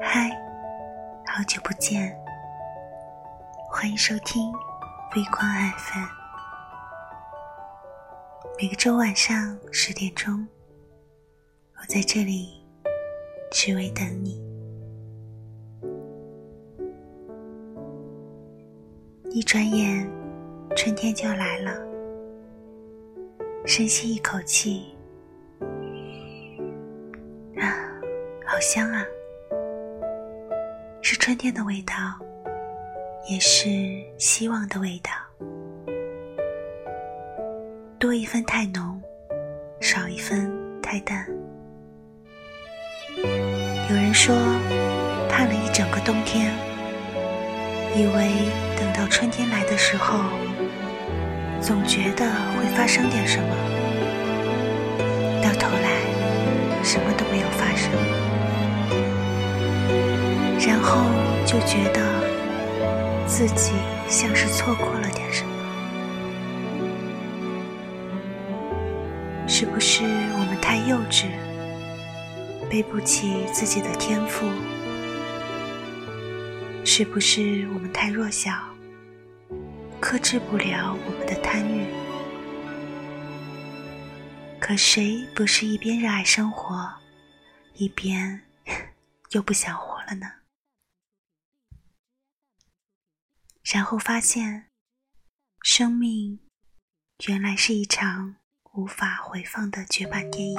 嗨，好久不见，欢迎收听微光 FM。每个周晚上十点钟，我在这里只为等你。一转眼，春天就来了。深吸一口气，啊，好香啊！是春天的味道，也是希望的味道。多一分太浓，少一分太淡。有人说，盼了一整个冬天，以为。等到春天来的时候，总觉得会发生点什么，到头来什么都没有发生，然后就觉得自己像是错过了点什么。是不是我们太幼稚，背不起自己的天赋？是不是我们太弱小？克制不了我们的贪欲，可谁不是一边热爱生活，一边 又不想活了呢？然后发现，生命原来是一场无法回放的绝版电影。